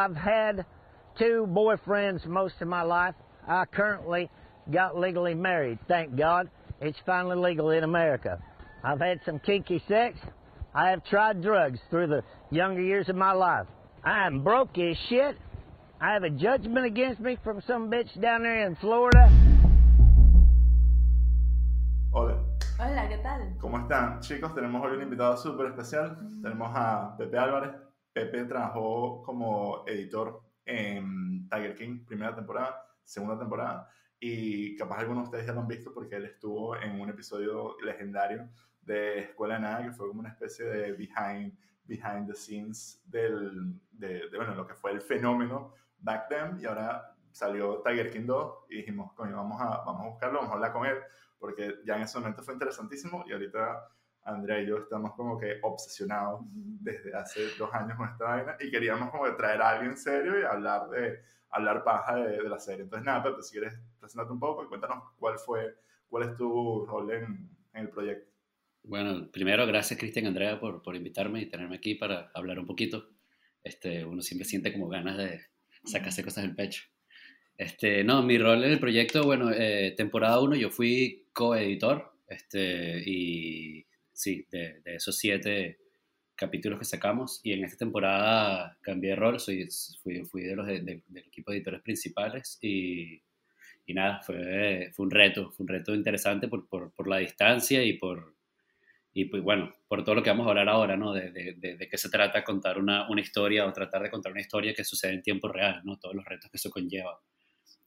I've had two boyfriends most of my life. I currently got legally married, thank God. It's finally legal in America. I've had some kinky sex. I have tried drugs through the younger years of my life. I am broke as shit. I have a judgment against me from some bitch down there in Florida. Hola. Hola, ¿qué tal? ¿Cómo están? Chicos, tenemos hoy un invitado súper especial. Mm. Tenemos a Pepe Álvarez. Pepe trabajó como editor en Tiger King, primera temporada, segunda temporada. Y capaz algunos de ustedes ya lo han visto porque él estuvo en un episodio legendario de Escuela de Nada, que fue como una especie de behind, behind the scenes del, de, de, bueno, lo que fue el fenómeno back then. Y ahora salió Tiger King 2 y dijimos, coño, vamos a, vamos a buscarlo, vamos a hablar con él, porque ya en ese momento fue interesantísimo y ahorita Andrea y yo estamos como que obsesionados desde hace dos años con esta vaina y queríamos como que traer a alguien serio y hablar de hablar paja de, de la serie. Entonces nada, Pepe, si quieres presentarte un poco y cuéntanos cuál fue, cuál es tu rol en, en el proyecto. Bueno, primero gracias Cristian Andrea por, por invitarme y tenerme aquí para hablar un poquito. Este, uno siempre siente como ganas de sacarse cosas del pecho. Este, no, mi rol en el proyecto, bueno, eh, temporada 1 yo fui coeditor este, y sí, de, esos siete capítulos que sacamos y en esta temporada cambié de rol, soy, fui, fui de los de, de, del equipo de editores principales y, nada, fue, un reto, fue un reto interesante por, por, por la distancia y por, y pues bueno, por todo lo que vamos a hablar ahora, ¿no? De, de, de, de, qué se trata contar una, una, historia o tratar de contar una historia que sucede en tiempo real, ¿no? Todos los retos que eso conlleva.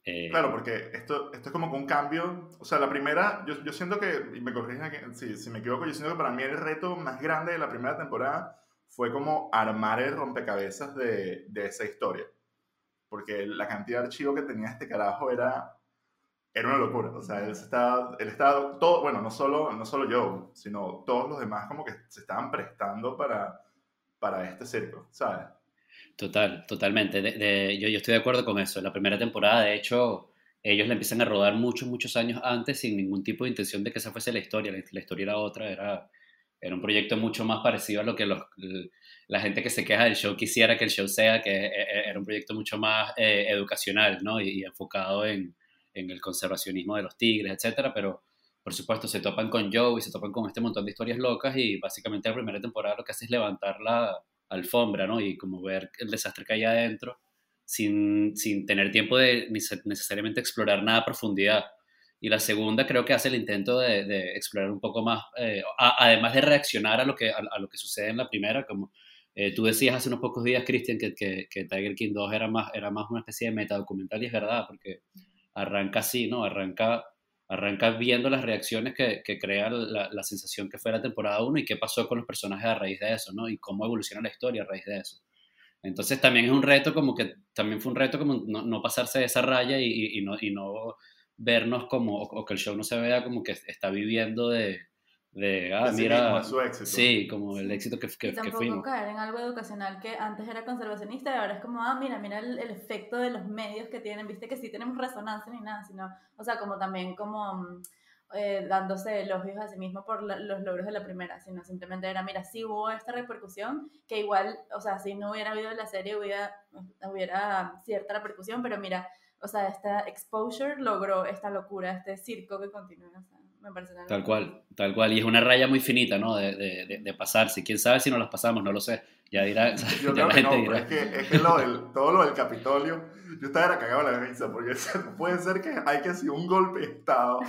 Eh, claro, porque esto, esto es como que un cambio, o sea, la primera, yo, yo siento que, y me corrigen si, si me equivoco, yo siento que para mí el reto más grande de la primera temporada fue como armar el rompecabezas de, de esa historia. Porque la cantidad de archivo que tenía este carajo era era una locura. O sea, él estaba, él estaba todo, bueno, no solo, no solo yo, sino todos los demás como que se estaban prestando para, para este circo, ¿sabes? Total, totalmente. De, yo, estoy de acuerdo con eso. La primera temporada, de hecho, ellos la empiezan a rodar muchos, muchos años antes sin ningún tipo de intención de que esa fuese la historia. La, historia era otra, era, un proyecto mucho más parecido a lo que los, la gente que se queja del show quisiera que el show sea, que era un proyecto mucho más eh, educacional, ¿no? Y, y enfocado en, en el conservacionismo de los tigres, etcétera, pero por supuesto se topan con Joe y se topan con este montón de historias locas y básicamente la primera temporada lo que hace es levantar la alfombra, ¿no? Y como ver el desastre que hay adentro sin, sin tener tiempo de necesariamente explorar nada a profundidad. Y la segunda creo que hace el intento de, de explorar un poco más, eh, además de reaccionar a lo que, a, lo que sucede en la primera, como eh, tú decías hace unos pocos días, Christian, que, que, que, Tiger King 2 era más, era más una especie de metadocumental y es verdad, porque arranca así, ¿no? Arranca, arranca viendo las reacciones que, que crea la, la, sensación que fue la temporada 1 y qué pasó con los personajes a raíz de eso, ¿no? Y cómo evoluciona la historia a raíz de eso. Entonces también es un reto como que, también fue un reto como no, no pasarse de esa raya y, y, no, y no vernos como, o, que el show no se vea como que está viviendo de, de, ah, mira, su éxito. sí, como el éxito que, que, y tampoco que fuimos. caer en algo educacional que antes era conservacionista y ahora es como, ah, mira, mira el, el, efecto de los medios que tienen, viste que sí tenemos resonancia ni nada, sino, o sea, como también como eh, dándose elogios a sí mismo por la, los logros de la primera, sino simplemente era, mira, sí hubo esta repercusión, que igual, o sea, si no hubiera habido la serie hubiera, hubiera cierta repercusión, pero mira, o sea, esta exposure logró esta locura, este circo que continúa, o sea, me parece Tal cual, tal cual. Y es una raya muy finita, ¿no? De, de, de, pasarse. Quién sabe si nos las pasamos, no lo sé. Ya dirá. Yo ya creo que no, dirá. es que, es que lo del, todo lo del Capitolio, yo estaba cagado la risa, porque puede ser que hay que hacer un golpe de Estado.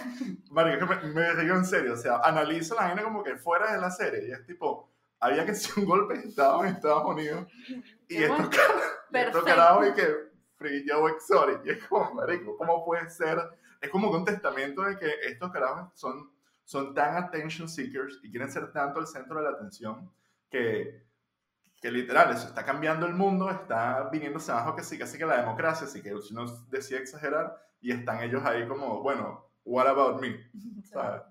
Mario, me, me digo en serio, o sea, analizo la gente como que fuera de la serie, y es tipo, había que hacer un golpe de Estado en Estados Unidos, y esto, esto carajo, y que Free Joe Exotic, y es como, marico, ¿cómo puede ser? Es como un testamento de que estos carajos son, son tan attention seekers y quieren ser tanto el centro de la atención que, que literal, eso está cambiando el mundo, está viniéndose abajo que sí, casi que la democracia, así que si uno decía exagerar y están ellos ahí como, bueno, what about me? ¿sabes?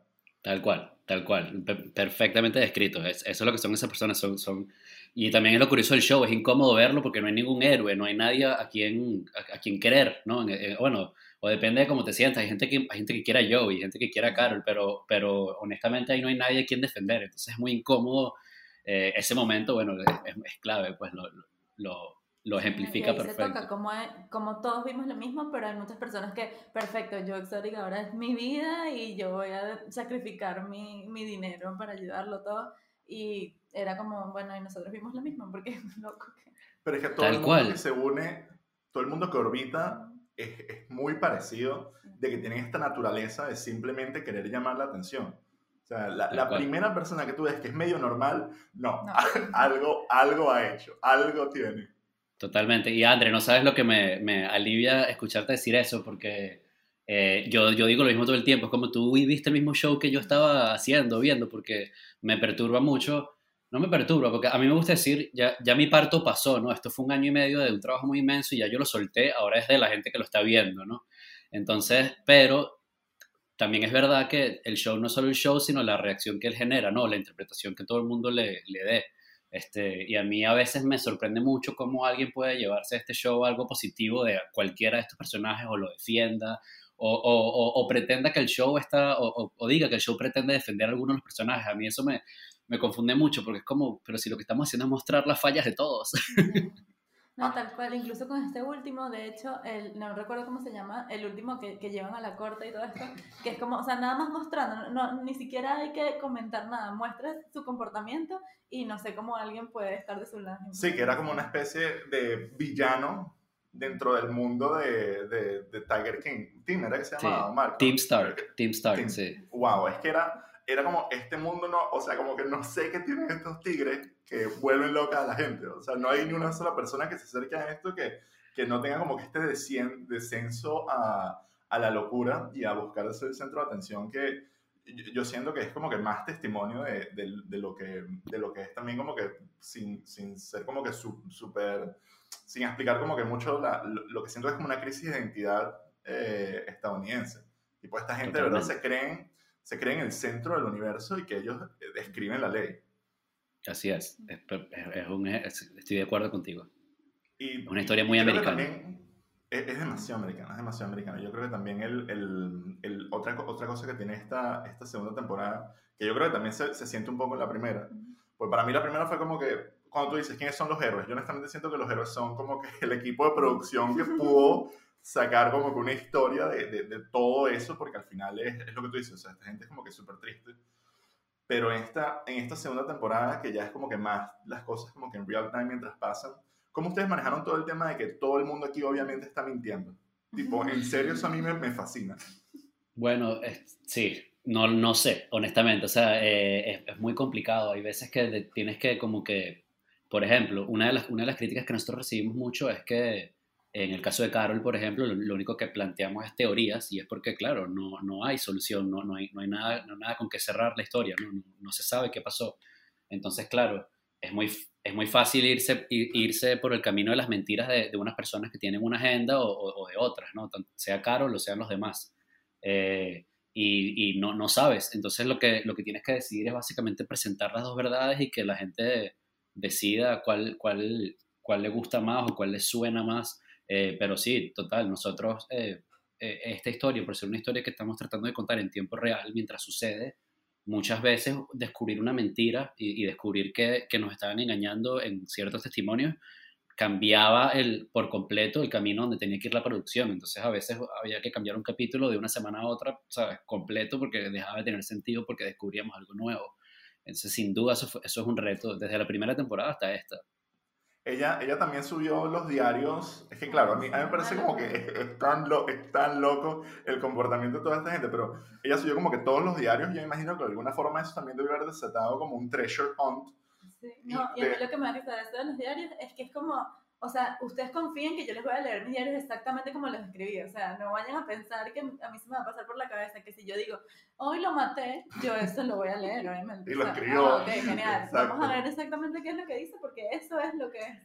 Tal cual, tal cual, perfectamente descrito. Es, eso es lo que son esas personas, son, son... Y también es lo curioso del show, es incómodo verlo porque no hay ningún héroe, no hay nadie a quien, a, a quien querer, ¿no? Bueno, o depende de cómo te sientas. Hay gente que, hay gente que quiera a Joe y gente que quiera a Carol, pero, pero honestamente ahí no hay nadie a quien defender. Entonces es muy incómodo eh, ese momento, bueno, es, es clave, pues lo, lo, lo ejemplifica ahí perfecto. Se toca como, como todos vimos lo mismo, pero hay muchas personas que, perfecto, yo exótica ahora es mi vida y yo voy a sacrificar mi, mi dinero para ayudarlo todo. Y era como, bueno, y nosotros vimos lo mismo, porque es loco. Que... Pero es que todo el mundo que se une, todo el mundo que orbita es, es, muy parecido de que tienen esta naturaleza de simplemente querer llamar la atención. O sea, la, la primera persona que tú ves que es medio normal, no, no. algo, algo ha hecho, algo tiene. Totalmente. Y André, no sabes lo que me, me alivia escucharte decir eso, porque eh, yo, yo digo lo mismo todo el tiempo. Es como tú viste el mismo show que yo estaba haciendo, viendo, porque me perturba mucho. No me perturba, porque a mí me gusta decir, ya, ya mi parto pasó, ¿no? Esto fue un año y medio de un trabajo muy inmenso y ya yo lo solté, ahora es de la gente que lo está viendo, ¿no? Entonces, pero también es verdad que el show no es solo el show, sino la reacción que él genera, ¿no? La interpretación que todo el mundo le, le dé. Este, y a mí a veces me sorprende mucho cómo alguien puede llevarse a este show algo positivo de cualquiera de estos personajes o lo defienda o, o, pretenda que el show está, o, diga que el show pretende defender a algunos de los personajes. A mí eso me, me confunde mucho porque es como, pero si lo que estamos haciendo es mostrar las fallas de todos. No, tal cual, incluso con este último, de hecho, el, no recuerdo cómo se llama, el último que, que, llevan a la corte y todo esto, que es como, o sea, nada más mostrando, no, ni siquiera hay que comentar nada, muestra su comportamiento y no sé cómo alguien puede estar de su lado. Sí, que era como una especie de villano dentro del mundo de, de, de Tiger King. Team era que se llamaba, sí. Team Stark, Team Stark, sí. Wow, es que era era como, este mundo no, o sea, como que no sé qué tienen estos tigres que vuelven loca a la gente. O sea, no hay ni una sola persona que se acerque a esto que, que no tenga como que este descenso a, a la locura y a buscar ese centro de atención que yo siento que es como que más testimonio de, de, de lo, que, de lo que es también como que sin, sin ser como que súper, sin explicar como que mucho la, lo, que siento es como una crisis de identidad eh, estadounidense. Y pues esta gente de verdad se creen se creen el centro del universo y que ellos describen la ley. Así es, es, un, estoy de acuerdo contigo. Y, una historia muy americana. Es, es, demasiado americana, es demasiado americana. Yo creo que también el, el, el, otra, otra cosa que tiene esta, esta segunda temporada, que yo creo que también se, se siente un poco en la primera, pues para mí la primera fue como que, cuando tú dices quiénes son los héroes, yo honestamente siento que los héroes son como que el equipo de producción que pudo sacar como que una historia de, de, todo eso, porque al final es, es, lo que tú dices, o sea, esta gente es como que súper triste. Pero en esta, en esta segunda temporada, que ya es como que más las cosas como que en real time mientras pasan, ¿cómo ustedes manejaron todo el tema de que todo el mundo aquí obviamente está mintiendo? Tipo, en serio, eso a mí me, fascina. Bueno, sí, no, no sé, honestamente, o sea, eh, es, es, muy complicado. Hay veces que tienes que como que, por ejemplo, una de, las, una de las críticas que nosotros recibimos mucho es que en el caso de Carol, por ejemplo, lo, único que planteamos es teorías y es porque, claro, no, no hay solución, no, no, hay, no hay nada, no, nada con que cerrar la historia, ¿no? No, se sabe qué pasó. Entonces, claro, es muy, es muy fácil irse, irse por el camino de las mentiras de, de unas personas que tienen una agenda o, o, de otras, ¿no? sea Carol o sean los demás. Eh, y, y, no, no sabes. Entonces, lo que, lo que tienes que decidir es básicamente presentar las dos verdades y que la gente decida cuál, cuál, cuál le gusta más o cuál le suena más eh, pero sí, total, nosotros, eh, eh, esta historia, por ser una historia que estamos tratando de contar en tiempo real mientras sucede, muchas veces descubrir una mentira y, y descubrir que, que, nos estaban engañando en ciertos testimonios cambiaba el, por completo el camino donde tenía que ir la producción. Entonces a veces había que cambiar un capítulo de una semana a otra, ¿sabes? Completo porque dejaba de tener sentido porque descubríamos algo nuevo. Entonces sin duda eso, eso es un reto desde la primera temporada hasta esta. Ella, ella también subió los diarios. Es que, claro, a mí, a mí me parece como que es tan, lo, es tan loco el comportamiento de toda esta gente, pero ella subió como que todos los diarios. Yo imagino que de alguna forma eso también debe haber desatado como un treasure hunt. Sí, no, y, a mí lo que me de esto de los diarios es que es como o sea, ustedes confíen que yo les voy a leer mis diarios exactamente como los escribí. O sea, no vayan a pensar que a mí se me va a pasar por la cabeza que si yo digo, hoy lo maté, yo eso lo voy a leer, obviamente. Y lo escribió. Ah, ok, genial. Vamos a ver exactamente qué es lo que dice, porque eso es lo que es.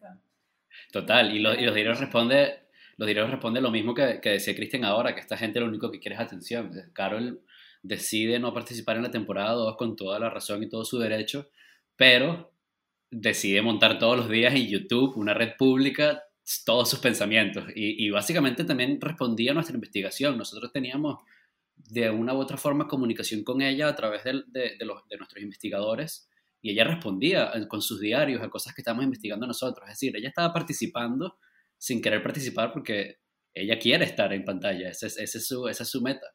Total, y, lo, y los diarios responde, los diarios responde lo mismo que, que decía Cristian ahora, que esta gente lo único que quiere es atención. Carol decide no participar en la temporada 2 con toda la razón y todo su derecho, pero decide montar todos los días en YouTube una red pública todos sus pensamientos y, básicamente también respondía a nuestra investigación. Nosotros teníamos de una u otra forma comunicación con ella a través de, de, los, de nuestros investigadores y ella respondía con sus diarios a cosas que estábamos investigando nosotros. Es decir, ella estaba participando sin querer participar porque ella quiere estar en pantalla, esa es, su, esa es su meta.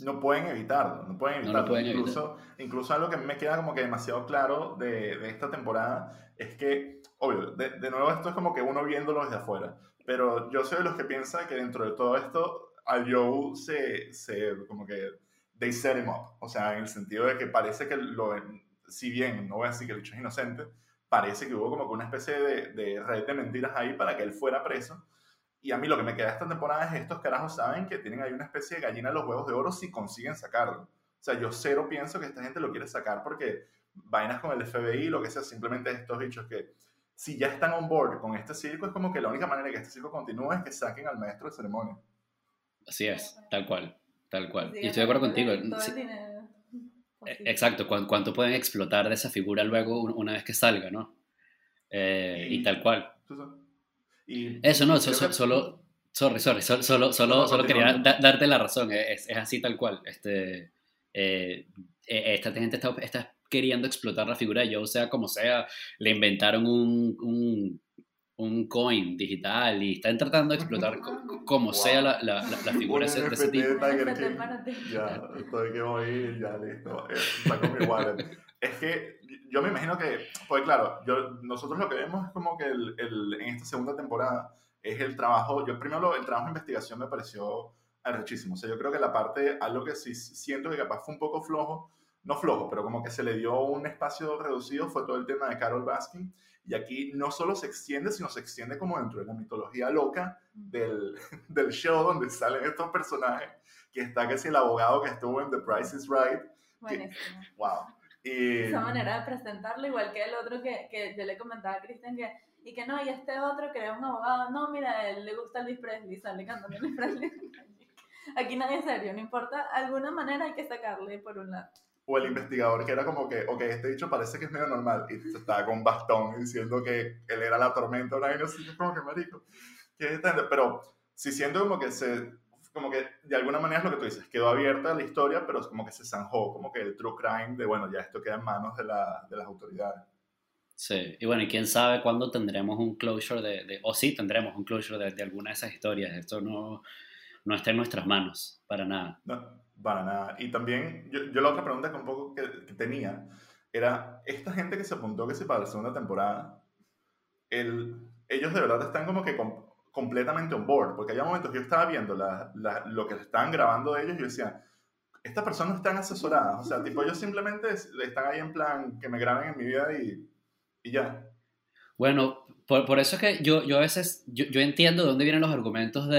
No pueden evitarlo, no pueden evitarlo. incluso, incluso algo que me queda como que demasiado claro de, de esta temporada es que, obvio, de, de, nuevo esto es como que uno viéndolo desde afuera, pero yo soy de los que piensa que dentro de todo esto a Joe se, se como que they set him up, o sea, en el sentido de que parece que lo, si bien no voy a decir que el hecho es inocente, parece que hubo como que una especie de, de red de mentiras ahí para que él fuera preso. Y a mí lo que me queda esta temporada es estos carajos saben que tienen ahí una especie de gallina de los huevos de oro si consiguen sacarlo. O sea, yo cero pienso que esta gente lo quiere sacar porque vainas con el FBI, lo que sea, simplemente estos bichos que si ya están on board con este circo, es como que la única manera que este circo continúe es que saquen al maestro de ceremonia. Así es, tal cual, tal cual. y estoy de acuerdo contigo. E, exacto, ¿cuánto pueden explotar de esa figura luego una vez que salga, no? Eh, y, tal cual. Eso no, solo, sorry, sorry, solo, solo, solo, quería darte la razón, es, es, así tal cual. Este, eh, e, esta gente está, está, queriendo explotar la figura de Joe, sea como sea, le inventaron un, un un coin digital y están tratando de explotar como sea la, la, la figura de ese tipo. Ya, estoy que voy, ya listo. Eh, es que yo me imagino que, pues claro, yo, nosotros lo que vemos es como que el, el, en esta segunda temporada es el trabajo, yo primero el trabajo de investigación me pareció arrechísimo. O sea, yo creo que la parte, algo que sí siento que capaz fue un poco flojo, no flojo, pero como que se le dio un espacio reducido fue todo el tema de Carol Baskin y aquí no solo se extiende, sino se extiende como dentro de la mitología loca del, del show donde salen estos personajes, que está que si el abogado que estuvo en The Price is Right. Buenísimo. wow. Y, Esa manera de presentarlo, igual que el otro que, que yo le comentaba a Kristen que y que no, y este otro que era un abogado, no, mira, él le gusta Luis Presley, sale cantando Luis Presley. Aquí nadie es serio, no importa, alguna manera hay que sacarle por un lado o el investigador que era como que, ok, este dicho parece que es medio normal, y estaba con bastón diciendo que él era la tormenta, una no sé, como que marico, pero sí siento como que se, como que de alguna manera es lo que tú dices, quedó abierta la historia, pero es como que se zanjó, como que el true crime de, bueno, ya esto queda en manos de, la, de las autoridades. Sí, y bueno, y quién sabe cuándo tendremos un closure de, de o sí tendremos un closure de, de, alguna de esas historias, esto no, no está en nuestras manos, para nada. No. Para nada. Y también, yo, yo la otra pregunta que un poco que, tenía era, esta gente que se apuntó que se para la segunda temporada, el, ellos de verdad están como que completamente on board, porque hay momentos que yo estaba viendo lo que estaban grabando de ellos y yo decía, estas personas están asesoradas, o sea, tipo, ellos simplemente están ahí en plan, que me graben en mi vida y, y ya. Bueno, por, por, eso es que yo, yo a veces, yo, yo, entiendo de dónde vienen los argumentos de,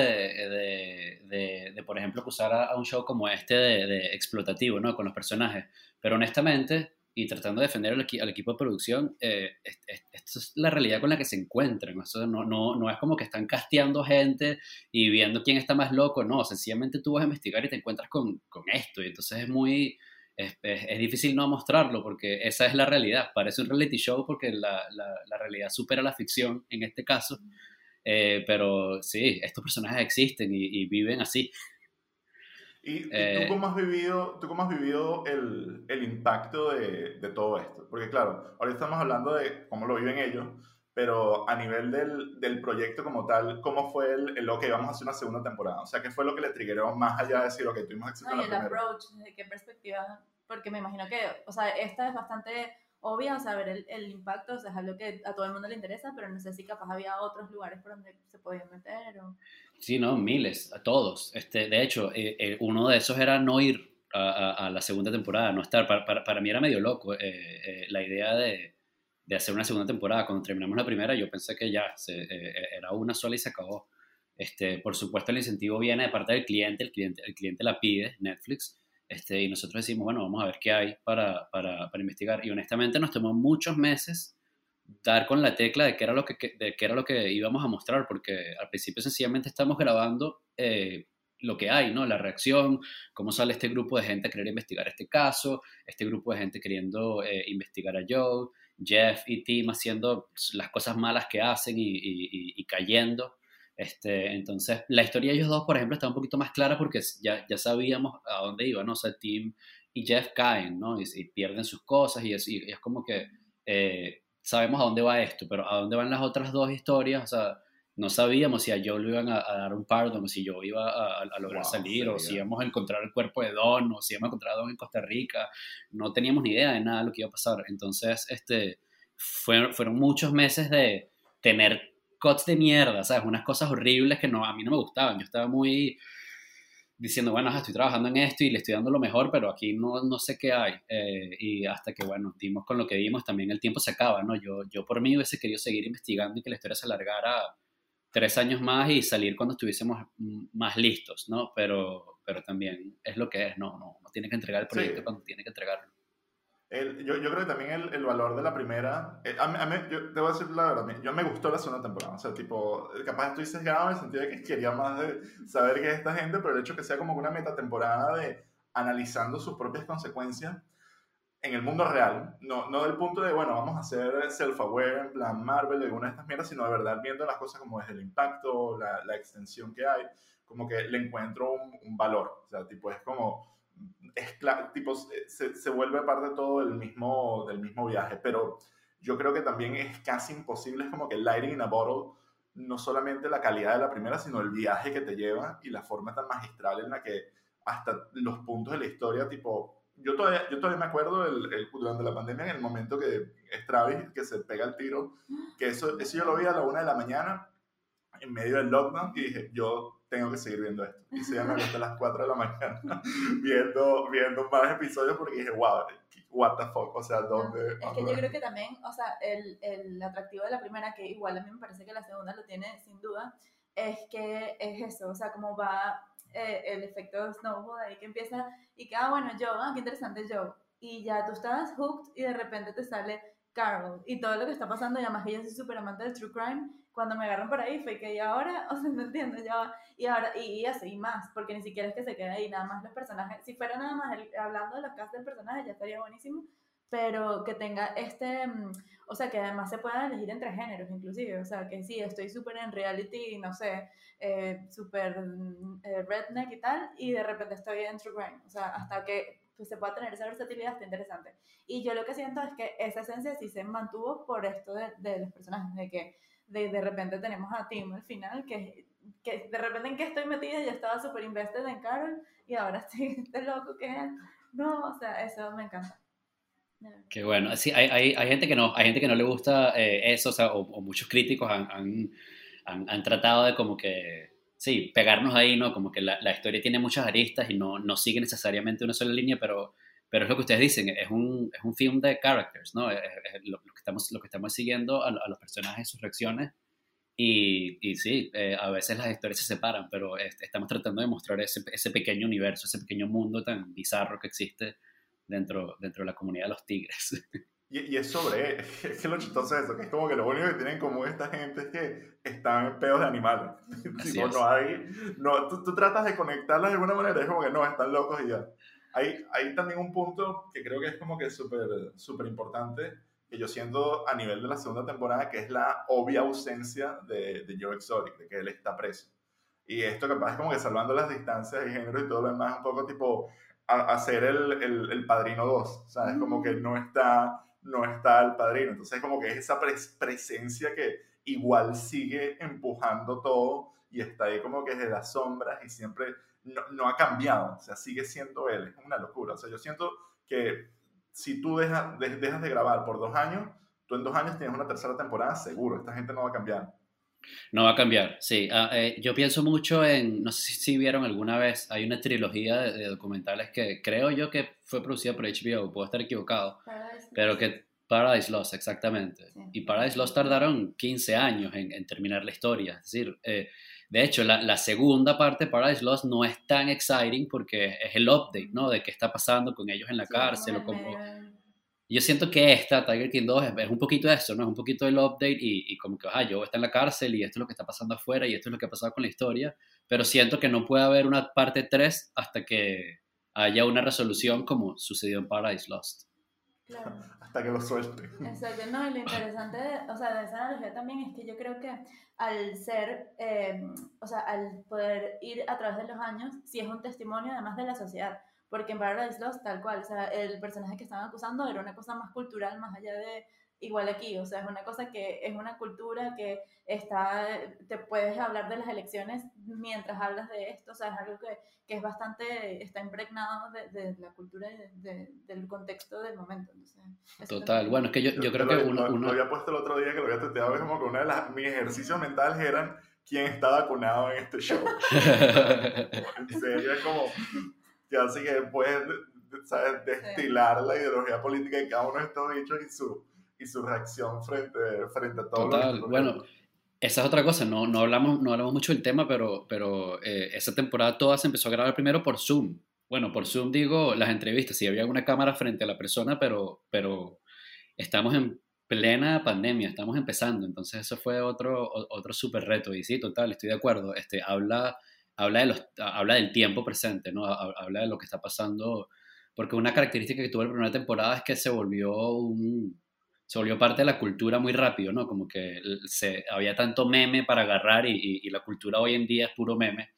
de, de, por ejemplo, acusar a, un show como este de, explotativo, ¿no? Con los personajes. Pero honestamente, y tratando de defender al, al equipo de producción, eh, esto es la realidad con la que se encuentran. Eso no, no, no es como que están casteando gente y viendo quién está más loco, no, sencillamente tú vas a investigar y te encuentras con, con esto. Y entonces es muy es, es, difícil no mostrarlo porque esa es la realidad. Parece un reality show porque la, la, la realidad supera la ficción en este caso. Eh, pero sí, estos personajes existen y, y viven así. ¿Y, eh, tú, cómo has vivido, tú cómo has vivido el, el impacto de, de, todo esto? Porque claro, ahora estamos hablando de cómo lo viven ellos, pero a nivel del, del proyecto como tal, ¿cómo fue el, el, lo que vamos a hacer una segunda temporada? O sea, ¿qué fue lo que le triggeró más allá de decir, lo que tuvimos éxito no, y el approach, ¿de qué perspectiva? Porque me imagino que, o sea, esta es bastante obvia, o sea, ver el, el, impacto, o sea, es algo que a todo el mundo le interesa, pero no sé si capaz había otros lugares por donde se podían meter o... Sí, no, miles, a todos. Este, de hecho, eh, eh, uno de esos era no ir a, la segunda temporada, no estar. Para, para, para mí era medio loco eh, la idea de, de hacer una segunda temporada. Cuando terminamos la primera, yo pensé que ya era una sola y se acabó. Este, por supuesto, el incentivo viene de parte del cliente, el cliente, el cliente la pide, Netflix, este, y nosotros decimos, bueno, vamos a ver qué hay para, para, para, investigar. Y honestamente nos tomó muchos meses dar con la tecla de qué era lo que, de qué era lo que íbamos a mostrar, porque al principio sencillamente estamos grabando eh, lo que hay, ¿no? La reacción, cómo sale este grupo de gente a querer investigar este caso, este grupo de gente queriendo eh, investigar a Joe, Jeff y Tim haciendo las cosas malas que hacen y, y, y cayendo. Este, entonces, la historia de ellos dos, por ejemplo, está un poquito más clara porque ya, ya sabíamos a dónde iban, ¿no? O sea, Tim y Jeff caen, ¿no? Y, pierden sus cosas y es, como que eh, sabemos a dónde va esto, pero a dónde van las otras dos historias, o sea, no sabíamos si a Joe le iban a, dar un pardon, o si yo iba a, lograr salir, o si íbamos a encontrar el cuerpo de Don, o si íbamos a encontrar a Don en Costa Rica. No teníamos ni idea de nada de lo que iba a pasar. Entonces, este, fueron, fueron muchos meses de tener cuts de mierda, ¿sabes? Unas cosas horribles que no, a mí no me gustaban. Yo estaba muy diciendo, bueno, estoy trabajando en esto y le estoy dando lo mejor, pero aquí no, no sé qué hay. Eh, y hasta que, bueno, dimos con lo que dimos, también el tiempo se acaba, ¿no? Yo, yo por mí hubiese querido seguir investigando y que la historia se alargara tres años más y salir cuando estuviésemos más listos, ¿no? Pero, pero también es lo que es, ¿no? No, no tiene que entregar el proyecto cuando tiene que entregarlo. El, yo, yo, creo que también el, el, valor de la primera, eh, a, mí, a mí, yo te voy a decir la verdad, yo me gustó la segunda temporada, o sea, tipo, capaz estoy sesgado en el sentido de que quería más de saber qué es esta gente, pero el hecho que sea como una metatemporada de analizando sus propias consecuencias, en el mundo real, no, no del punto de, bueno, vamos a hacer self-aware en plan Marvel alguna de estas mierdas, sino de verdad viendo las cosas como desde el impacto, la, la extensión que hay, como que le encuentro un, un, valor. O sea, tipo, es como, es tipo, se, se, vuelve parte todo del mismo, del mismo viaje, pero yo creo que también es casi imposible, es como que Lighting in a Bottle, no solamente la calidad de la primera, sino el viaje que te lleva y la forma tan magistral en la que hasta los puntos de la historia, tipo, yo todavía, yo todavía me acuerdo el, durante la pandemia, en el momento que es Travis, que se pega el tiro, que eso, eso yo lo vi a la una de la mañana, en medio del lockdown, y dije, yo tengo que seguir viendo esto. Y se me a las 4 de la mañana viendo, viendo más episodios porque dije, wow, what the fuck, o sea, ¿dónde? Es que yo creo que también, o sea, el, el atractivo de la primera, que igual a mí me parece que la segunda lo tiene sin duda, es que es eso, o sea, cómo va eh, el efecto snowball ahí que empieza y que, ah, bueno, Joe, ah, qué interesante Joe. Y ya tú estabas hooked y de repente te sale Carol. Y todo lo que está pasando, y además que yo soy súper amante del true crime, cuando me agarran por ahí fue que y ahora, o sea, no entiendo, ya y ahora, y, así más, porque ni siquiera es que se quede ahí, nada más los personajes, si fuera nada más hablando de los casos del personaje ya estaría buenísimo, pero que tenga este, mm, o sea, que además se pueda elegir entre géneros, inclusive, o sea, que sí, estoy súper en reality, no sé, eh, súper mm, eh, redneck y tal, y de repente estoy en true crime, o sea, hasta que pues, se pueda tener esa versatilidad está interesante. Y yo lo que siento es que esa esencia sí se mantuvo por esto de, de los personajes, de que de, de repente tenemos a Tim al final, que, que de repente en que estoy metida, yo estaba súper invested en Carol, y ahora estoy de loco que es, no, o sea, eso me encanta. Qué bueno. Sí, hay, hay, hay, gente que no, hay gente que no le gusta eh, eso, o, sea, o, muchos críticos han, han, han, tratado de como que, sí, pegarnos ahí, ¿no? Como que la, la, historia tiene muchas aristas y no, no sigue necesariamente una sola línea, pero, pero es lo que ustedes dicen, es un, es un film de characters, ¿no? Es, lo, que estamos, lo que estamos siguiendo a, a los personajes, sus reacciones. Y, y sí, eh, a veces las historias se separan, pero estamos tratando de mostrar ese, ese pequeño universo, ese pequeño mundo tan bizarro que existe dentro, dentro de la comunidad de los tigres. Y, y, es sobre, es que lo chistoso es eso, que es como que lo único que tienen como esta gente es que están en pedos de animales. tipo, no hay, no, tú, tú, tratas de conectarlos de alguna manera, es como que no, están locos y ya. Hay, hay también un punto que creo que es como que súper súper importante, que yo siento a nivel de la segunda temporada, que es la obvia ausencia de, de Joe Exotic, de que él está preso. Y esto capaz es como que salvando las distancias de género y todo lo demás, un poco tipo, a, ser el, el, el, padrino 2, ¿sabes? Como que no está, no está el padrino. Entonces, como que es esa presencia que igual sigue empujando todo y está ahí como que desde las sombras y siempre no, ha cambiado, o sea, sigue siendo él, es una locura. O sea, yo siento que si tú dejas de grabar por dos años, tú en dos años tienes una tercera temporada seguro, esta gente no va a cambiar. No va a cambiar, sí. Ah, eh, yo pienso mucho en, no sé si vieron alguna vez, hay una trilogía de, documentales que creo yo que fue producida por HBO, puedo estar equivocado, pero que Paradise Lost, exactamente. Sí. Y Paradise Lost tardaron 15 años en, en terminar la historia. Es decir, eh, de hecho, la, la, segunda parte de Paradise Lost no es tan exciting porque es el update, ¿no? De qué está pasando con ellos en la sí, cárcel o como yo siento que esta, Tiger King 2, es, un poquito eso, ¿no? Es un poquito el update y, y como que, ah, yo está en la cárcel y esto es lo que está pasando afuera y esto es lo que ha pasado con la historia, pero siento que no puede haber una parte 3 hasta que haya una resolución como sucedió en Paradise Lost. hasta que lo suelte. Exacto, no, y lo interesante, de, o sea, de esa analogía también es que yo creo que al ser, eh, o sea, al poder ir a través de los años, sí es un testimonio además de la sociedad, porque en Paradise Lost, tal cual, o sea, el personaje que estaban acusando era una cosa más cultural, más allá de igual aquí, o sea, es una cosa que es una cultura que está, te puedes hablar de las elecciones mientras hablas de esto, o sea, es algo que, que es bastante, está impregnado de, de la cultura y de, del contexto del momento. Total, bueno, es que yo, yo, creo que uno, uno... Lo había puesto el otro día que lo había tuiteado, es como que uno de las, mis ejercicios mentales eran quién está vacunado en este show. en serio, es como, que así que puedes, ¿sabes? destilar la ideología política de cada uno de estos bichos y su y su reacción frente, frente a todo Total, bueno, esa es otra cosa, no, no, hablamos, no hablamos mucho del tema, pero, pero eh, esa temporada toda se empezó a grabar primero por Zoom. Bueno, por Zoom digo las entrevistas, sí había una cámara frente a la persona, pero, pero estamos en plena pandemia, estamos empezando, entonces eso fue otro, otro súper reto. Y sí, total, estoy de acuerdo, este, habla, habla, de los, habla del tiempo presente, ¿no? habla de lo que está pasando, porque una característica que tuvo la primera temporada es que se volvió un se volvió parte de la cultura muy rápido, ¿no? Como que se, había tanto meme para agarrar y, y, la cultura hoy en día es puro meme,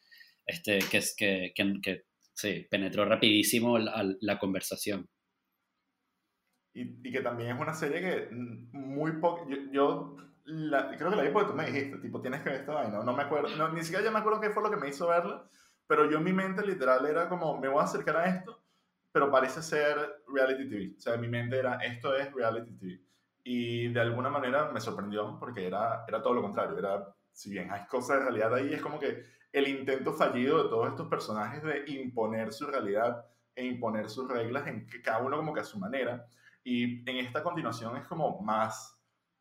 este, que, que, que, que sí, penetró rapidísimo la, la conversación. Y, y, que también es una serie que muy poco, yo, yo la, creo que la vi porque tú me dijiste, tipo, tienes que ver esta vaina, no me acuerdo, no, ni siquiera ya me acuerdo qué fue lo que me hizo verla, pero yo en mi mente literal era como, me voy a acercar a esto, pero parece ser reality TV, o sea, en mi mente era, esto es reality TV y de alguna manera me sorprendió porque era, era todo lo contrario. Era, si bien hay cosas de realidad ahí, es como que el intento fallido de todos estos personajes de imponer su realidad e imponer sus reglas en cada uno como que a su manera. Y en esta continuación es como más,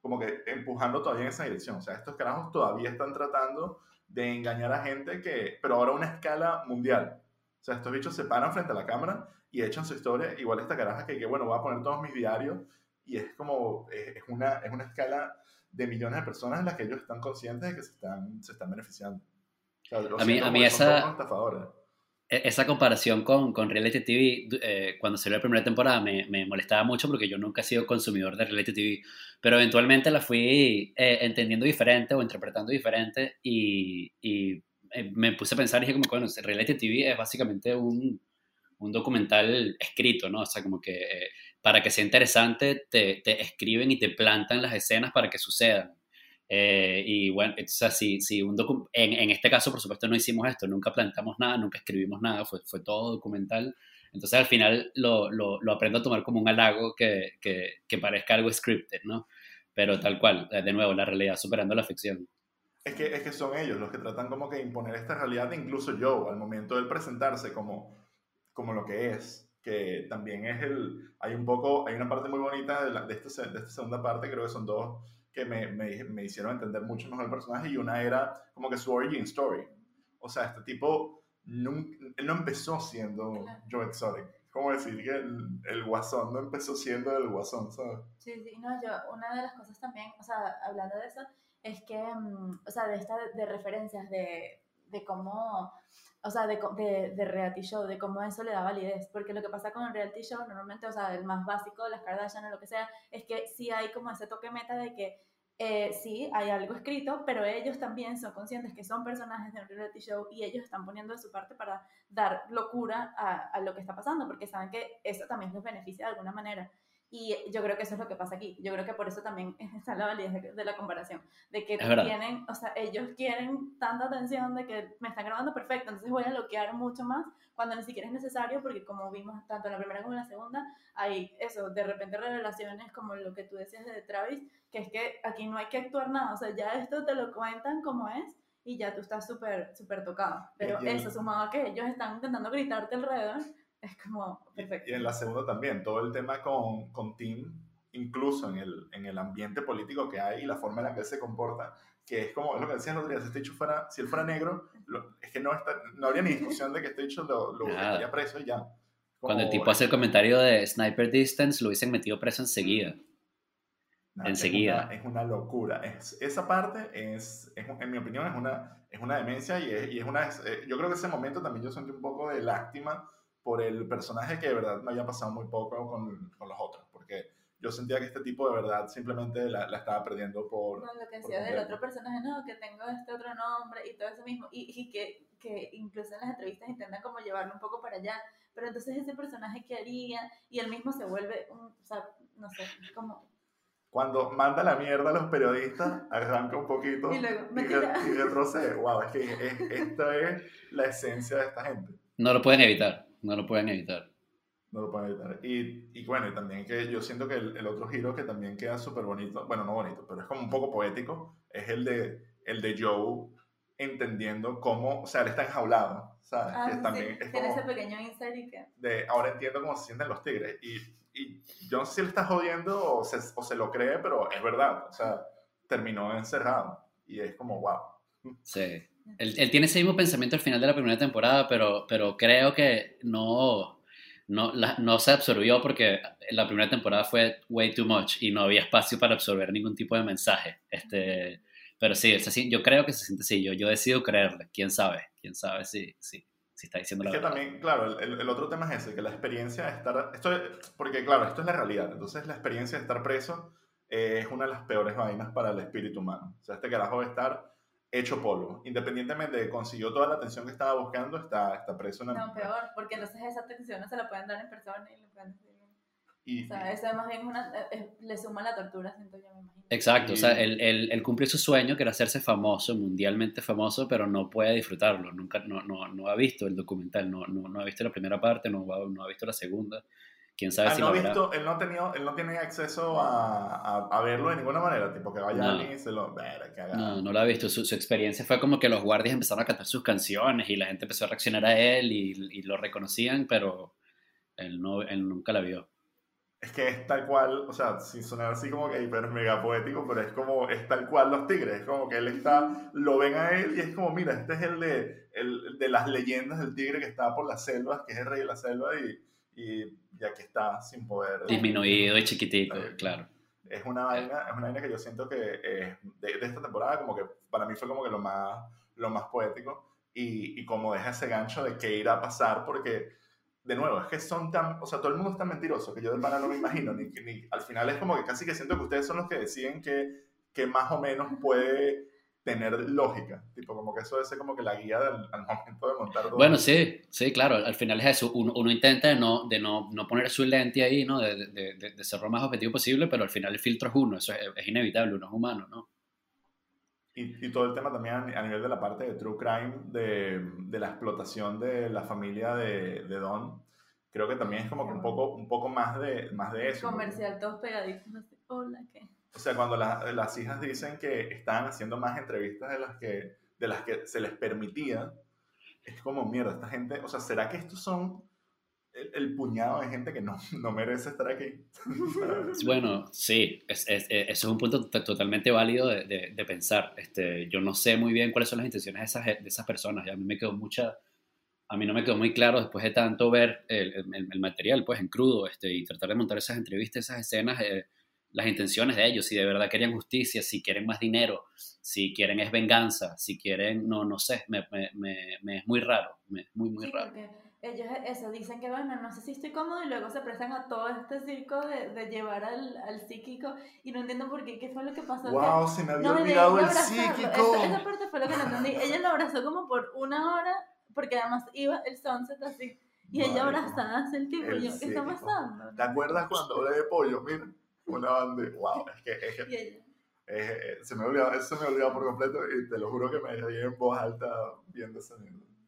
como que empujando todavía en esa dirección. O sea, estos carajos todavía están tratando de engañar a gente que, pero ahora a una escala mundial. O sea, estos bichos se paran frente a la cámara y echan su historia. Igual esta caraja que, que bueno, voy a poner todos mis diarios y es como, es una, es una escala de millones de personas en las que ellos están conscientes de que se están, se están beneficiando. a mí, a mí esa, esa comparación con, con Reality TV, eh, cuando salió la primera temporada, me, me, molestaba mucho porque yo nunca he sido consumidor de Reality TV, pero eventualmente la fui eh, entendiendo diferente o interpretando diferente y, y eh, me puse a pensar y dije como, bueno, Reality TV es básicamente un, un documental escrito, ¿no? O sea, como que para que sea interesante, te, te, escriben y te plantan las escenas para que sucedan. Eh, y bueno, o sea, si, si un en, en, este caso, por supuesto, no hicimos esto, nunca plantamos nada, nunca escribimos nada, fue, fue todo documental. Entonces, al final lo, lo, lo aprendo a tomar como un halago que, que, que, parezca algo scripted, ¿no? Pero tal cual, de nuevo, la realidad superando la ficción. Es que, es que son ellos los que tratan como que imponer esta realidad, incluso yo, al momento de presentarse como, como lo que es que también es el, hay un poco, hay una parte muy bonita de, de, esta, de esta segunda parte, creo que son dos que me, me, me, hicieron entender mucho mejor el personaje y una era como que su origin story. O sea, este tipo nunca, él no empezó siendo Joe Exotic. ¿Cómo decir que el, el, guasón no empezó siendo el guasón, ¿sabes? Sí, sí, no, yo, una de las cosas también, o sea, hablando de eso, es que, um, o sea, de esta, de referencias de, de cómo o sea, de, de, de, reality show, de cómo eso le da validez. Porque lo que pasa con el reality show, normalmente, o sea, el más básico, las Kardashian o lo que sea, es que sí hay como ese toque meta de que eh, sí hay algo escrito, pero ellos también son conscientes que son personajes de un reality show y ellos están poniendo de su parte para dar locura a, a lo que está pasando, porque saben que eso también les beneficia de alguna manera. Y yo creo que eso es lo que pasa aquí. Yo creo que por eso también está la validez de, la comparación. De que tienen, o sea, ellos quieren tanta atención de que me están grabando perfecto, entonces voy a bloquear mucho más cuando ni siquiera es necesario, porque como vimos tanto en la primera como en la segunda, hay eso, de repente revelaciones como lo que tú decías de Travis, que es que aquí no hay que actuar nada, o sea, ya esto te lo cuentan como es y ya tú estás súper, súper tocado. Pero eso, sumado a que ellos están intentando gritarte alrededor, es como perfecto. Y en la segunda también, todo el tema con, con Tim, incluso en el, en el ambiente político que hay y la forma en la que él se comporta, que es como es lo que decían los días, si este hecho fuera, si él fuera negro, es que no, está, no habría ni discusión de que este hecho lo, lo preso y ya. Cuando el tipo hace el comentario de Sniper Distance, lo hubiesen metido preso enseguida. enseguida. Es una, locura. Es, esa parte, es, es, en mi opinión, es una, es una demencia y es, y es una... Eh, yo creo que ese momento también yo sentí un poco de lástima por el personaje que de verdad me había pasado muy poco con, con los otros. porque yo sentía que este tipo de verdad simplemente la, la estaba perdiendo por... No, lo que decía del otro personaje, no, que tengo este otro nombre y todo eso mismo, y, y que, que incluso en las entrevistas intentan como llevarlo un poco para allá, pero entonces ese personaje que haría, y él mismo se vuelve, un, o sea, no sé, como, Cuando manda la mierda a los periodistas, arranca un poquito Y luego, y, re- y retrocede. Wow, es que es- esta es la esencia de esta gente. No lo pueden evitar, no lo pueden evitar. No lo pueden evitar. Y, y bueno, y también que yo siento que el, el otro giro que también queda súper bonito, bueno, no bonito, pero es como un poco poético, es el de, el de Joe entendiendo cómo, o sea, él está enjaulado, ¿sabes? ah, que sí, también es tiene como ese pequeño insight de, ahora entiendo cómo se sienten los tigres. Y, y yo no sé si él está jodiendo o se, o se lo cree, pero es verdad, o sea, terminó encerrado. Y es como, wow. Sí. Él, él tiene ese mismo pensamiento al final de la primera temporada, pero, pero creo que no, no, la- no se absorbió porque la primera temporada fue way too much y no había espacio para absorber ningún tipo de mensaje. Este, pero sí, así, yo creo que se siente así. Yo, yo decido creerle. ¿Quién sabe? ¿Quién sabe si, si, si está diciendo la Es que verdad? también, claro, el, el otro tema es ese, que la experiencia de estar, esto es- porque claro, esto es la realidad, entonces la experiencia de estar preso eh, es una de las peores vainas para el espíritu humano. O sea, este carajo de estar hecho polvo, independientemente de que consiguió toda la atención que estaba buscando, está, está preso en no, peor, porque entonces esa atención no se la pueden dar en persona y le pueden decir, Y, o sea, eso más bien una, eh, eh, le suma la tortura, siento yo, me imagino. Exacto, o sea, Y- él, él, él cumplió su sueño, que era hacerse famoso, mundialmente famoso, pero no puede disfrutarlo, nunca, no, no, no ha visto el documental, no, no, no ha visto la primera parte, no, ha- no ha visto la segunda, quién sabe Ah, si no, lo visto, él, no ha tenido, él no tiene acceso a, a, a verlo de ninguna manera, tipo que vaya No. y se lo... No, no lo ha visto. Su, su experiencia fue como que los guardias empezaron a cantar sus canciones y la gente empezó a reaccionar a él y, y lo reconocían, pero él, no, él nunca la vio. Es que es tal cual, o sea, sin sonar así como que hiper mega poético, pero es como, es tal cual los tigres, es como que él está, lo ven a él y es como, mira, este es el de, el de las leyendas del tigre que está por las selvas, que es el rey de la selva y, y, y aquí está sin poder. Disminuido y chiquitico, Eh, claro. Es una vaina, es una vaina que yo siento que eh, de, de esta temporada como que para mí fue como que lo más, lo más poético y, y como deja ese gancho de qué irá a pasar porque de nuevo, es que son tan, o sea, todo el mundo es tan mentiroso que yo de pana no me imagino, ni, ni, al final es como que casi que siento que ustedes son los que deciden que, que más o menos puede tener lógica, tipo como que eso debe ser como que la guía del, al momento de montar todo. Bueno, sí, sí, claro, al final es eso. Uno, uno intenta de, no, de no, no poner su lente ahí, ¿no? De, de, de, de ser lo más objetivo posible, pero al final el filtro es uno, eso es, es inevitable, uno es humano, ¿no? Y, y todo el tema también a, nivel de la parte de True Crime, de, de la explotación de la familia de, de Don, creo que también es como que un poco, un poco más, de, más de eso. Comercial, todos pegaditos, hola, ¿qué? O sea, cuando la- las hijas dicen que estaban haciendo más entrevistas de las que, de las que se les permitía, es como, mierda, esta gente, o sea, ¿será que estos son el, el puñado de gente que no, no merece estar aquí? Bueno, sí, es, es- es- eso es un punto to- totalmente válido de, de- de pensar. Este, yo no sé muy bien cuáles son las intenciones de esas, de esas personas. y a mí me quedó mucha, a mí no me quedó muy claro después de tanto ver el, el- el material, pues en crudo, este, y tratar de montar esas entrevistas, esas escenas, eh, las intenciones de ellos, si de verdad querían justicia, si quieren más dinero, si quieren es venganza, si quieren, no, no sé, me, me- me- me es muy raro, me es muy, muy Sí, raro. porque ellos eso dicen que bueno, no sé si estoy cómodo y luego se prestan a todo este circo de, de llevar al, al psíquico y no entiendo por qué, qué fue lo que pasó. ¡Wow! Se me que, había no, olvidado el abrazarlo. psíquico. Esa, esa parte fue lo que no entendí. Ella lo abrazó como por una hora porque además iba el sunset así y ella Marico, abrazada hacia el tipo el y yo, ¿qué está pasando? ¿Te acuerdas cuando hablé de pollo? Mira, una banda. ¡Wow! Es que, es que es- se me ha olvidado, eso se me ha olvidado por completo y te lo juro que me reí en voz alta viendo ese.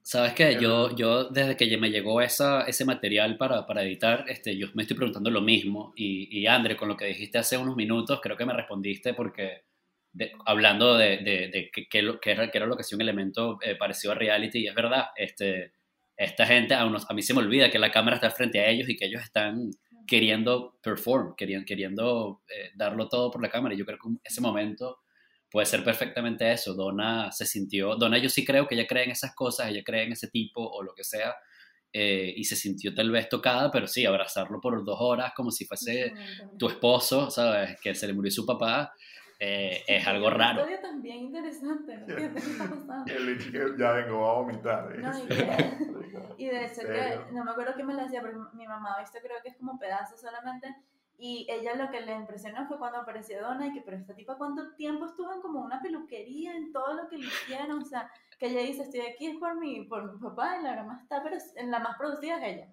¿Sabes qué? Pero- Yo, yo desde que me llegó esa, ese material para, para editar, este, yo me estoy preguntando lo mismo. Y, y André, con lo que dijiste hace unos minutos, creo que me respondiste porque de- hablando de, de, de que, que, lo- que era, que era lo que hacía un elemento eh, parecido a reality, y es verdad, este, esta gente, a, unos- a mí se me olvida que la cámara está frente a ellos y que ellos están queriendo perform, queriendo, queriendo eh, darlo todo por la cámara. Y yo creo que ese momento puede ser perfectamente eso. Donna se sintió, Donna yo sí creo que ella cree en esas cosas, ella cree en ese tipo o lo que sea, eh, y se sintió tal vez tocada, pero sí, abrazarlo por dos horas como si fuese tu esposo, ¿sabes? Que se le murió su papá, eh, es algo Una raro. historia también interesante, no qué está pasando. El ya vengo a vomitar. No, y Sí, que-. Y de hecho que, no me acuerdo quién me lo decía, pero mi mamá ha visto creo que es como pedazos solamente, Y ella lo que le impresionó fue cuando apareció Donna y que, pero esta tipa, ¿cuánto tiempo estuvo en como una peluquería, en todo lo que le hicieron? O sea, que ella dice, estoy aquí es por mi, por mi papá, y la más está, pero en la más producida es ella.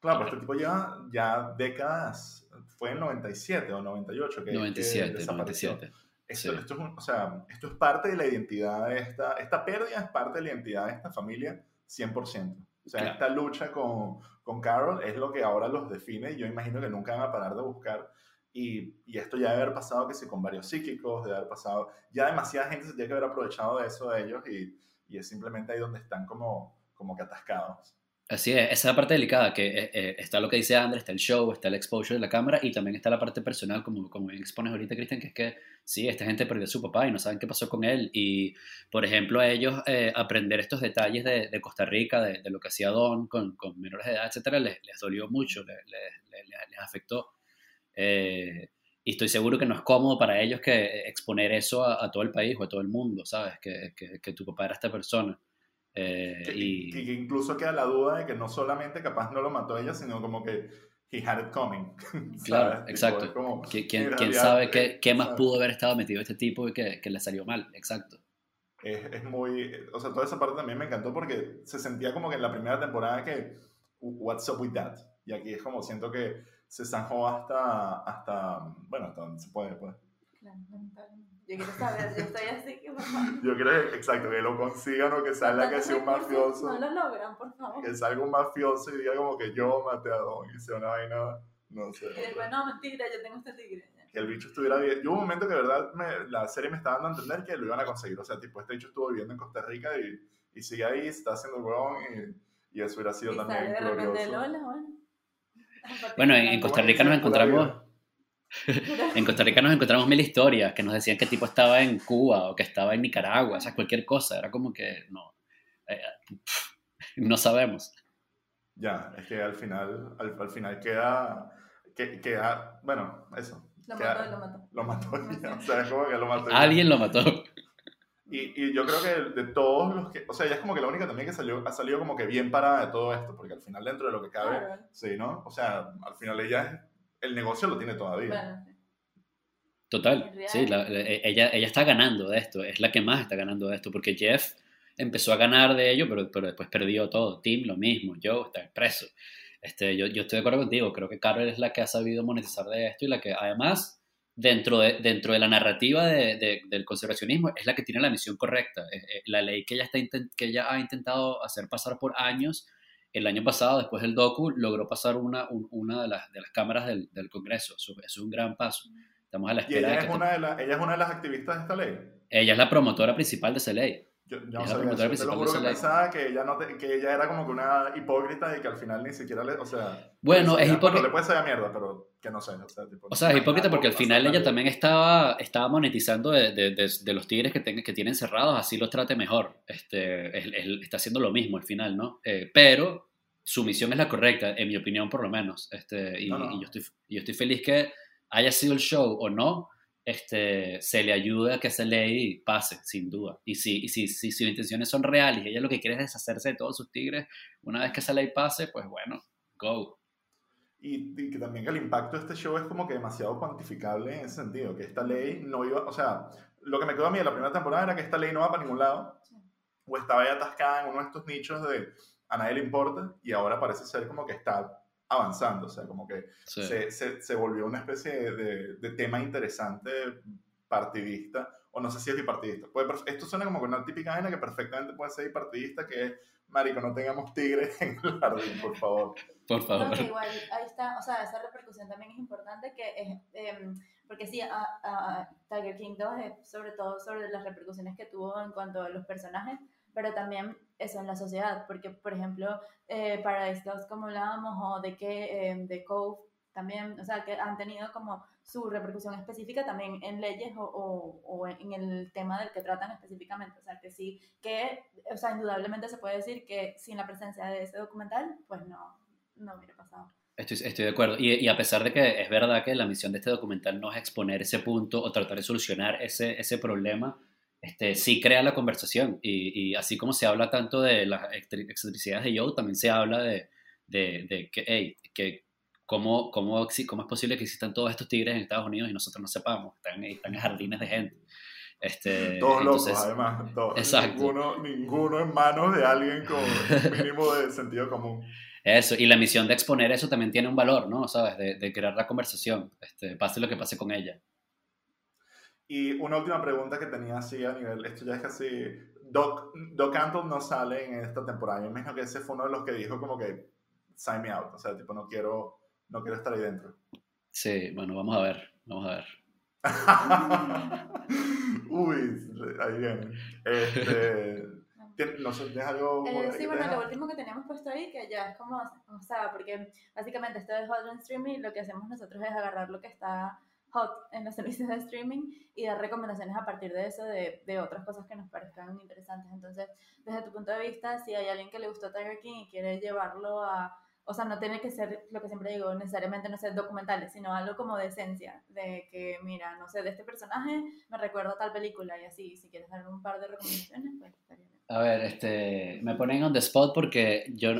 Claro, pero este tipo lleva ya décadas, fue en 97 o 98 que, 97, que desapareció. 97. Esto, Sí. esto es un- o sea, esto es parte de la identidad de esta, esta pérdida es parte de la identidad de esta familia 100%. O sea, Claro. esta lucha con, con Carol es lo que ahora los define y yo imagino que nunca van a parar de buscar. Y, y esto ya debe haber pasado que sí con varios psíquicos, de haber pasado, ya demasiada gente se tiene que haber aprovechado de eso de ellos y, y es simplemente ahí donde están como, como que atascados. Así es, esa es la parte delicada, que eh, eh, está lo que dice Andrés, está el show, está el exposure de la cámara y también está la parte personal, como, como bien expones ahorita, Cristian, que es que sí, esta gente perdió a su papá y no saben qué pasó con él. Y, por ejemplo, a ellos eh, aprender estos detalles de, de Costa Rica, de, lo que hacía Don con, con menores de edad, etcétera, les, les dolió mucho, les, les- les- afectó. Y estoy seguro que no es cómodo para ellos que exponer eso a, todo el país o a todo el mundo, ¿sabes? Que, que tu papá era esta persona. Eh, Que, y... incluso queda la duda de que no solamente capaz no lo mató ella, sino como que he had it coming. Claro, exacto. como- ¿Qui- ¿Quién, en quién realidad, sabe eh, qué, qué más ¿sabes? pudo haber estado metido este tipo y que, que le salió mal? Exacto. Es, es muy, o sea, toda esa parte también me encantó porque se sentía como que en la primera temporada que, what's up with that? Y aquí es como siento que se zanjó hasta, hasta, bueno, hasta donde se puede, pues. Claro, lamentablemente. Yo quiero saber, yo estoy así que por favor. Yo que, exacto, que lo consigan o que salga que sea un mafioso, No lo logran, por favor. que salga un mafioso y diga como que yo maté a Don y sea una vaina, no sé. Y después, no, mentira, yo tengo este tigre. que el bicho estuviera bien. Yo hubo un momento que, de verdad, me- la serie me estaba dando a entender que lo iban a conseguir. O sea, tipo, este bicho estuvo viviendo en Costa Rica y, y sigue ahí, está haciendo el huevón y, y eso hubiera sido Y también sale de repente glorioso. Lola, bueno. Bueno, en, Costa Rica nos encontramos... En Costa Rica nos encontramos mil historias que nos decían que el tipo estaba en Cuba o que estaba en Nicaragua, o sea, cualquier cosa. Era como que no, eh, no sabemos. Ya, es que al final, al, al final queda, que, queda, bueno, eso. Lo queda- mató, lo mató. Lo mató ya, o sea, es como que lo mató. ya. Alguien lo mató. Y, y yo creo que de todos los que, o sea, ella es como que la única también que salió, ha salido como que bien parada de todo esto, porque al final dentro de lo que cabe, Claro. sí, ¿no? O sea, al final ella, es- el negocio lo tiene todavía. Bueno, sí. Total, sí, la- la- ella, ella está ganando de esto, es la que más está ganando de esto, porque Jeff empezó a ganar de ello, pero, pero después perdió todo. Tim lo mismo, Joe está preso. Este, yo, yo estoy de acuerdo contigo, creo que Carol es la que ha sabido monetizar de esto y la que además, dentro de, dentro de la narrativa de- de- del conservacionismo, es la que tiene la misión correcta. Eh, eh, la ley que ella, está que ella ha intentado hacer pasar por años, el año pasado, después del docu, logró pasar una, un- una de, las, de las cámaras del, del Congreso. Eso, es un gran paso. Estamos a la Y espera de ella que es, te- una de la- ella es una de las activistas de esta ley. ella es la promotora principal de esa ley. Yo, yo no la sabía eso. Te lo juro que ley. pensaba que ella, no te- que ella era como que una hipócrita y que al final ni siquiera le. O sea. Bueno, es hipócrita. le puede saber a mierda, pero que no sé. O sea, tipo, O sea, es hipócrita porque al final ella también estaba, estaba monetizando de, de- de- de los tigres que, ten- que tienen cerrados, así los trate mejor. Este, él- él está haciendo lo mismo al final, ¿no? Eh, pero su misión es la correcta, en mi opinión por lo menos. Este, y, No, no. y yo, estoy, yo estoy feliz que haya sido el show o no, este, se le ayude a que esa ley pase, sin duda. Y si, y si, si sus intenciones son reales y ella lo que quiere es deshacerse de todos sus tigres, una vez que esa ley pase, pues bueno, go. Y, y que también que el impacto de este show es como que demasiado cuantificable en ese sentido, que esta ley no iba, o sea, lo que me quedó a mí de la primera temporada era que esta ley no va para ningún lado, Sí. o estaba ahí atascada en uno de estos nichos de a nadie le importa, y ahora parece ser como que está avanzando, o sea, como que Sí. se, se, se volvió una especie de, de- de tema interesante partidista, o no sé si es bipartidista. Puede, esto suena como una típica vaina que perfectamente puede ser bipartidista, que es, marico, no tengamos tigres en el jardín, por favor. Por favor. No, que igual, ahí está, o sea, esa repercusión también es importante, que es, em, porque sí, a, a Tiger King 2 es sobre todo sobre las repercusiones que tuvo en cuanto a los personajes, pero también eso en la sociedad, porque, por ejemplo, eh, Paradise Lost, como hablábamos, o de que em, de Cove, también, o sea, que han tenido como su repercusión específica también en leyes o, o, o en el tema del que tratan específicamente. O sea, que sí, que, o sea, indudablemente se puede decir que sin la presencia de ese documental, pues no, no hubiera pasado. Estoy, estoy de acuerdo. Y, y a pesar de que es verdad que la misión de este documental no es exponer ese punto o tratar de solucionar ese, ese problema, este, sí crea la conversación. Y, y así como se habla tanto de las excentricidades de Joe, también se habla de, de, de que, hey, que ¿cómo, cómo, cómo es posible que existan todos estos tigres en Estados Unidos y nosotros no sepamos? Están, están en jardines de gente. Este, todos locos, además. Todos, exacto. Ninguno, ninguno en manos de alguien con mínimo de sentido común. Eso, y la misión de exponer eso también tiene un valor, ¿no? ¿Sabes? De, de crear la conversación, este, pase lo que pase con ella. Y una última pregunta que tenía así a nivel, esto ya es casi, Doc, Doc Antle no sale en esta temporada, yo me imagino que ese fue uno de los que dijo como que, sign me out, o sea, tipo, no quiero, no quiero estar ahí dentro. Sí, bueno, vamos a ver, vamos a ver. Uy, ahí viene. Este, no sé, algo? Eh, sí, bueno, lo último que teníamos puesto ahí, que ya es como, o sea, porque básicamente esto es hot streaming, lo que hacemos nosotros es agarrar lo que está hot en los servicios de streaming y dar recomendaciones a partir de eso de, de otras cosas que nos parezcan interesantes. Entonces, desde tu punto de vista, si hay alguien que le gustó Tiger King y quiere llevarlo a o sea, no tiene que ser lo que siempre digo, necesariamente no ser documentales, sino algo como de esencia, de que, mira, no sé, de este personaje me recuerdo tal película y así, si quieres dar un par de recomendaciones, pues estaría bien. A ver, este, me ponen on the spot porque yo,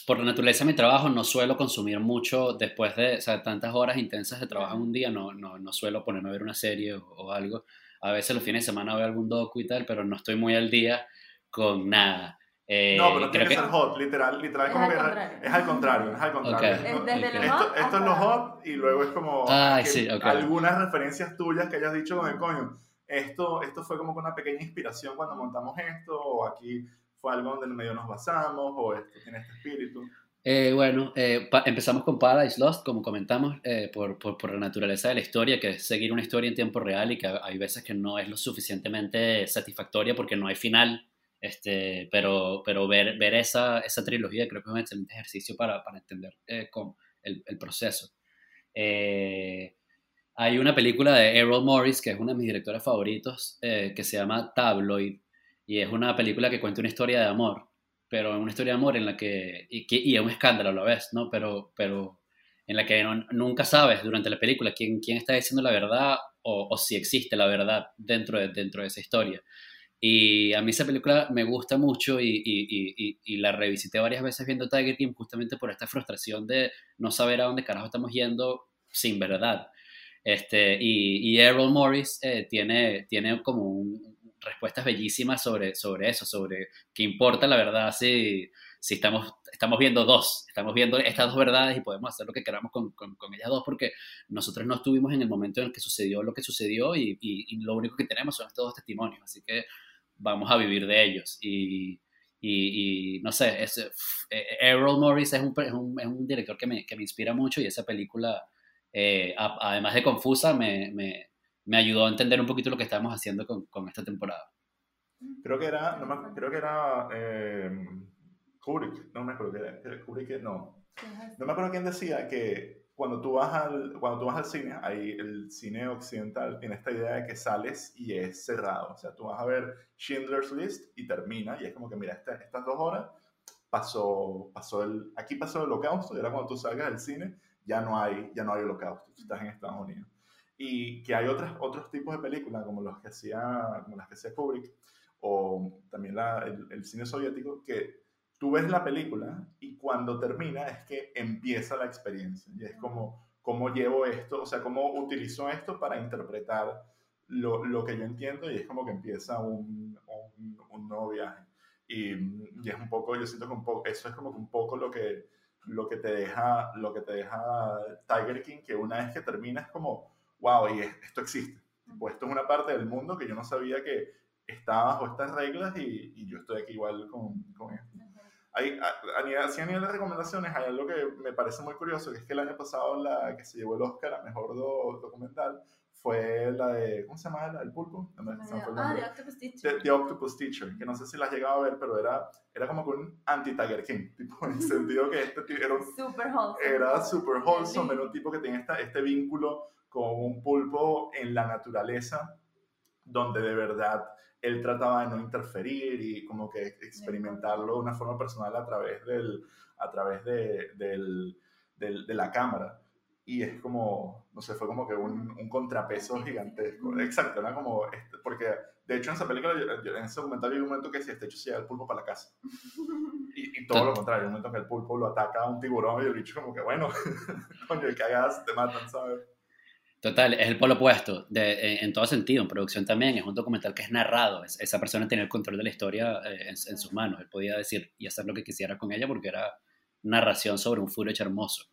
por la naturaleza de mi trabajo, no suelo consumir mucho después de o sea, tantas horas intensas de trabajo en un día, no, no, no suelo ponerme a ver una serie o, o algo. A veces los fines de semana veo algún docu y tal, pero no estoy muy al día con nada. Eh, no, pero tiene que, ser hot, literal, literal es, como que es al contrario, es al contrario. esto, esto es lo hot y luego es como algunas referencias tuyas que hayas dicho con el coño. Esto, esto fue como una pequeña inspiración cuando montamos esto, o aquí fue algo donde medio nos basamos, o esto tiene este espíritu. Eh, bueno, eh, empezamos con Paradise Lost, como comentamos, por, por, por, la naturaleza de la historia, que es seguir una historia en tiempo real y que hay veces que no es lo suficientemente satisfactoria porque no hay final este, pero, pero ver, ver esa, esa trilogía creo que es un excelente ejercicio para, para entender eh, con el, el, proceso. Eh, hay una película de Errol Morris, que es uno de mis directores favoritos, eh, que se llama Tabloid, y es una película que cuenta una historia de amor, pero una historia de amor en la que, y, y es un escándalo a la vez, ¿no? Pero, pero en la que nunca sabes durante la película quién, quién está diciendo la verdad o, o si existe la verdad dentro de, dentro de esa historia. Y a mí esa película me gusta mucho y, y, y, la revisité varias veces viendo Tiger King justamente por esta frustración de no saber a dónde carajo estamos yendo sin verdad. Este, y, Errol Morris eh, tiene, tiene como respuestas bellísimas sobre, sobre eso, sobre qué importa la verdad si, si estamos, estamos viendo dos, estamos viendo estas dos verdades y podemos hacer lo que queramos con, con, con ellas dos porque nosotros no estuvimos en el momento en el que sucedió lo que sucedió y, y lo único que tenemos son estos dos testimonios. Así que vamos a vivir de ellos. Y, y, no sé, es, eh, Errol Morris es un, es un, es un director que me, que me, inspira mucho y esa película, eh, además de confusa, me, me, me, ayudó a entender un poquito lo que estábamos haciendo con, con esta temporada. Creo que era, no creo que era eh, Kubrick, no me acuerdo que era, Kubrick, no. No me acuerdo quién decía que cuando tú vas al, cuando tú vas al cine, ahí el cine occidental tiene esta idea de que sales y es cerrado. O sea, tú vas a ver Schindler's List y termina y es como que, mira, estas dos horas pasó, pasó el, aquí pasó el holocausto y ahora cuando tú salgas del cine ya no hay, ya no hay holocausto, tú estás en Estados Unidos. Y que hay otras, otros tipos de películas como, los que hacía, como las que hacía Kubrick o también la, el, el cine soviético que tú ves la película y cuando termina es que empieza la experiencia. Y es como, ¿cómo llevo esto? O sea, ¿cómo utilizo esto para interpretar lo, lo que yo entiendo? Y es como que empieza un, un, un nuevo viaje. Y, y, es un poco, yo siento que un poco, eso es como un poco lo que, lo que te deja, lo que te deja Tiger King, que una vez que termina es como, wow, y esto existe. Pues esto es una parte del mundo que yo no sabía que estaba bajo estas reglas y, y yo estoy aquí igual con, con esto. Hay, a, a, nivel, a nivel de recomendaciones hay algo que me parece muy curioso, que es que el año pasado la que se llevó el Oscar a Mejor documental fue la de, ¿cómo se llama? La del pulpo. No ah, The Octopus Teacher. The, Octopus Teacher, que no sé si la has llegado a ver, pero era, era como un anti-Tiger King, tipo, en el sentido que este tipo era super wholesome. Era super wholesome, era un tipo que tenía esta, este vínculo con un pulpo en la naturaleza, donde de verdad él trataba de no interferir y como que experimentarlo de una forma personal a través, del, a través de, del, del, de la cámara. Y es como, no sé, fue como que un, un contrapeso gigantesco. Exacto, era como, este, porque De hecho, en esa película, en ese documental hay un momento que si este hecho se lleva el pulpo para la casa. Y, todo lo contrario, un momento que el pulpo lo ataca a un tiburón y el bicho como que, bueno, coño, el hagas te matan, ¿sabes? Total, es el polo opuesto, de, en, todo sentido, en producción también, es un documental que es narrado, esa persona tenía el control de la historia eh, en, sus manos, él podía decir y hacer lo que quisiera con ella porque era narración sobre un footage hermoso.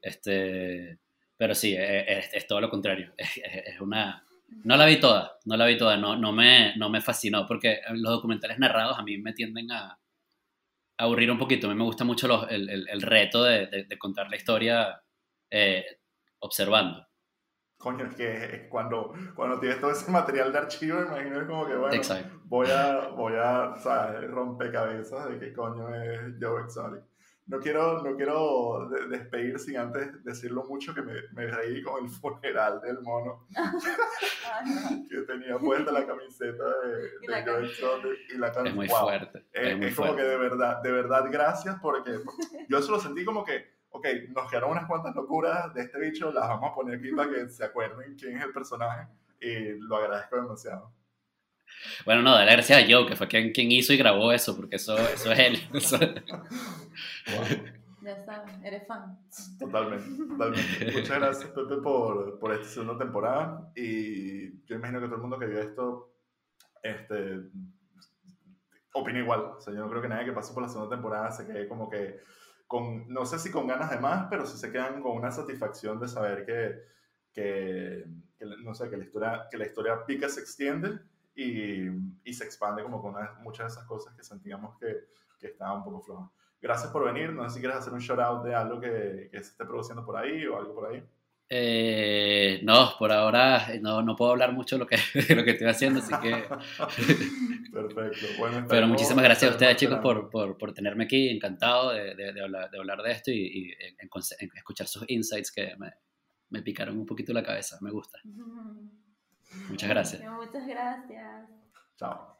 Este, pero sí, es, es todo lo contrario, es, una... No la vi toda, no la vi toda, no, no, me, no me fascinó porque los documentales narrados a mí me tienden a, aburrir un poquito, a mí me gusta mucho el, el, el, reto de, de, contar la historia eh, observando. Coño, es que cuando, cuando tienes todo ese material de archivo, imagino como que, bueno, voy a, voy a, ¿sabes? Rompecabezas de qué coño es Joe Exotic. No quiero, no quiero despedir sin antes decirlo mucho que me, me reí con el funeral del mono. que tenía puesta la camiseta de, Joe Exotic y la Es muy fuerte. Es, como que de verdad, de verdad, gracias porque yo solo sentí como que ok, nos quedaron unas cuantas locuras de este bicho, las vamos a poner aquí para que se acuerden quién es el personaje y lo agradezco demasiado. Bueno, no, dale gracias a Joe, que fue quien, quien hizo y grabó eso, porque eso, eso es él. Ya sabes, eres fan. Totalmente, totalmente. Muchas gracias, Pepe, por, por esta segunda temporada. Y yo imagino que todo el mundo que vio esto este, opina igual. O sea, yo no creo que nadie que pasó por la segunda temporada se quede como que con, no sé si con ganas de más, pero sí se quedan con una satisfacción de saber que, que, no sé, que la historia, que la historia pica, se extiende y, y se expande como con muchas de esas cosas que sentíamos que, que estaban un poco flojas. Gracias por venir. No sé si quieres hacer un shout out de algo que, que se esté produciendo por ahí o algo por ahí. Eh, no, por ahora no, no, puedo hablar mucho de lo que, lo que estoy haciendo, así que... Perfecto. Bueno, Pero muchísimas gracias a ustedes, chicos, por, por, por, tenerme aquí. Encantado de, de, hablar, de esto y, escuchar sus insights que me, me, picaron un poquito la cabeza. Me gusta. Muchas gracias. Muchas gracias. Chao.